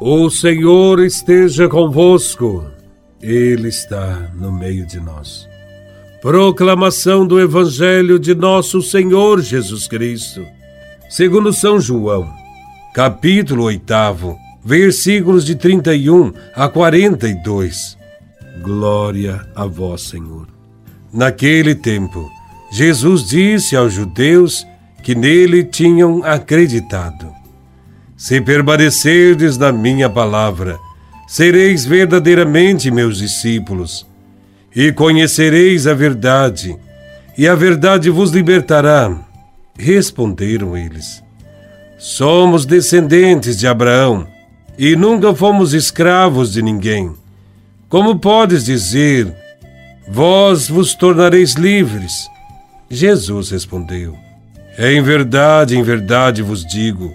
O Senhor esteja convosco, Ele está no meio de nós. Proclamação do Evangelho de Nosso Senhor Jesus Cristo, segundo São João, capítulo 8, versículos de 31 a 42. Glória a Vós, Senhor. Naquele tempo, Jesus disse aos judeus que nele tinham acreditado se permanecerdes na minha palavra, sereis verdadeiramente meus discípulos, e conhecereis a verdade, e a verdade vos libertará. Responderam eles: Somos descendentes de Abraão, e nunca fomos escravos de ninguém. Como podes dizer, vós vos tornareis livres? Jesus respondeu: Em verdade, em verdade vos digo,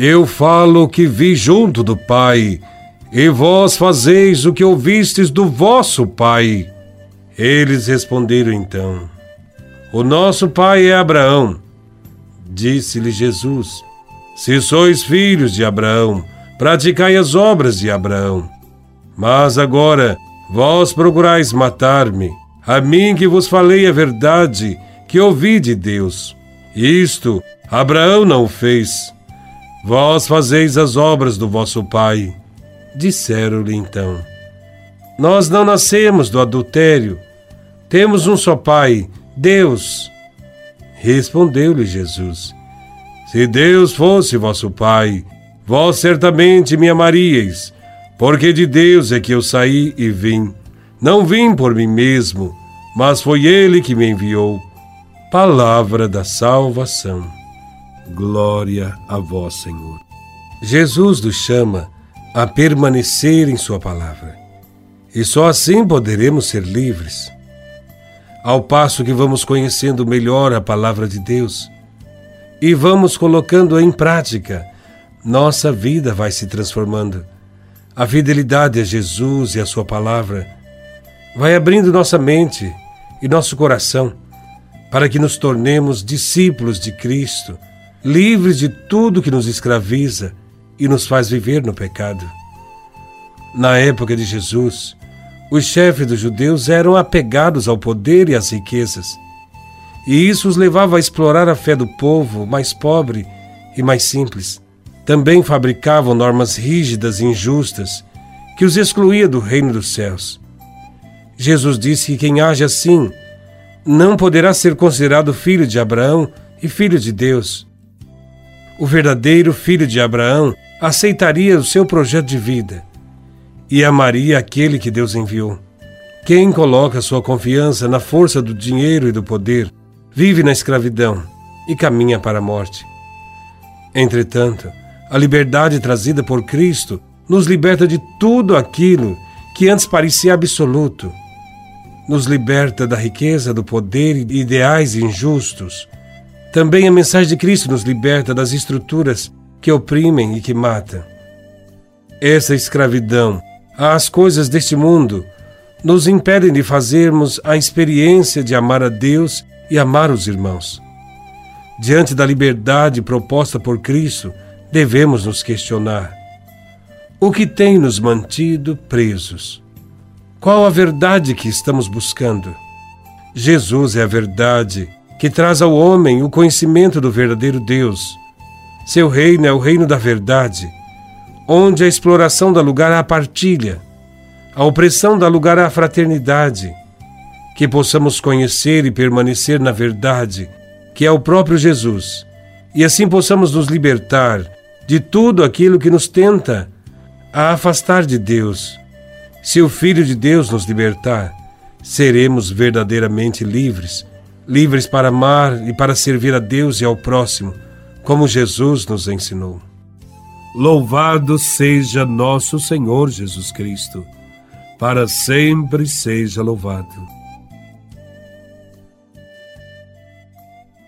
Eu falo o que vi junto do Pai, e vós fazeis o que ouvistes do vosso Pai. Eles responderam então: O nosso pai é Abraão. Disse-lhe Jesus: Se sois filhos de Abraão, praticai as obras de Abraão. Mas agora vós procurais matar-me, a mim que vos falei a verdade que ouvi de Deus. Isto Abraão não fez Vós fazeis as obras do vosso pai. Disseram-lhe então: Nós não nascemos do adultério. Temos um só pai, Deus. Respondeu-lhe Jesus: Se Deus fosse vosso pai, vós certamente me amaríeis, porque de Deus é que eu saí e vim. Não vim por mim mesmo, mas foi Ele que me enviou. Palavra da salvação. Glória a vós, Senhor. Jesus nos chama a permanecer em Sua palavra. E só assim poderemos ser livres. Ao passo que vamos conhecendo melhor a palavra de Deus e vamos colocando em prática, nossa vida vai se transformando. A fidelidade a Jesus e a Sua palavra vai abrindo nossa mente e nosso coração para que nos tornemos discípulos de Cristo livres de tudo que nos escraviza e nos faz viver no pecado. Na época de Jesus, os chefes dos judeus eram apegados ao poder e às riquezas, e isso os levava a explorar a fé do povo mais pobre e mais simples. Também fabricavam normas rígidas e injustas que os excluía do reino dos céus. Jesus disse que quem age assim não poderá ser considerado filho de Abraão e filho de Deus o verdadeiro filho de Abraão aceitaria o seu projeto de vida e amaria aquele que Deus enviou. Quem coloca sua confiança na força do dinheiro e do poder vive na escravidão e caminha para a morte. Entretanto, a liberdade trazida por Cristo nos liberta de tudo aquilo que antes parecia absoluto. Nos liberta da riqueza, do poder e ideais injustos também a mensagem de Cristo nos liberta das estruturas que oprimem e que matam. Essa escravidão às coisas deste mundo nos impedem de fazermos a experiência de amar a Deus e amar os irmãos. Diante da liberdade proposta por Cristo, devemos nos questionar: o que tem nos mantido presos? Qual a verdade que estamos buscando? Jesus é a verdade que traz ao homem o conhecimento do verdadeiro Deus. Seu reino é o reino da verdade, onde a exploração dá lugar à partilha, a opressão dá lugar à fraternidade. Que possamos conhecer e permanecer na verdade, que é o próprio Jesus, e assim possamos nos libertar de tudo aquilo que nos tenta a afastar de Deus. Se o Filho de Deus nos libertar, seremos verdadeiramente livres livres para amar e para servir a Deus e ao próximo, como Jesus nos ensinou. Louvado seja nosso Senhor Jesus Cristo, para sempre seja louvado.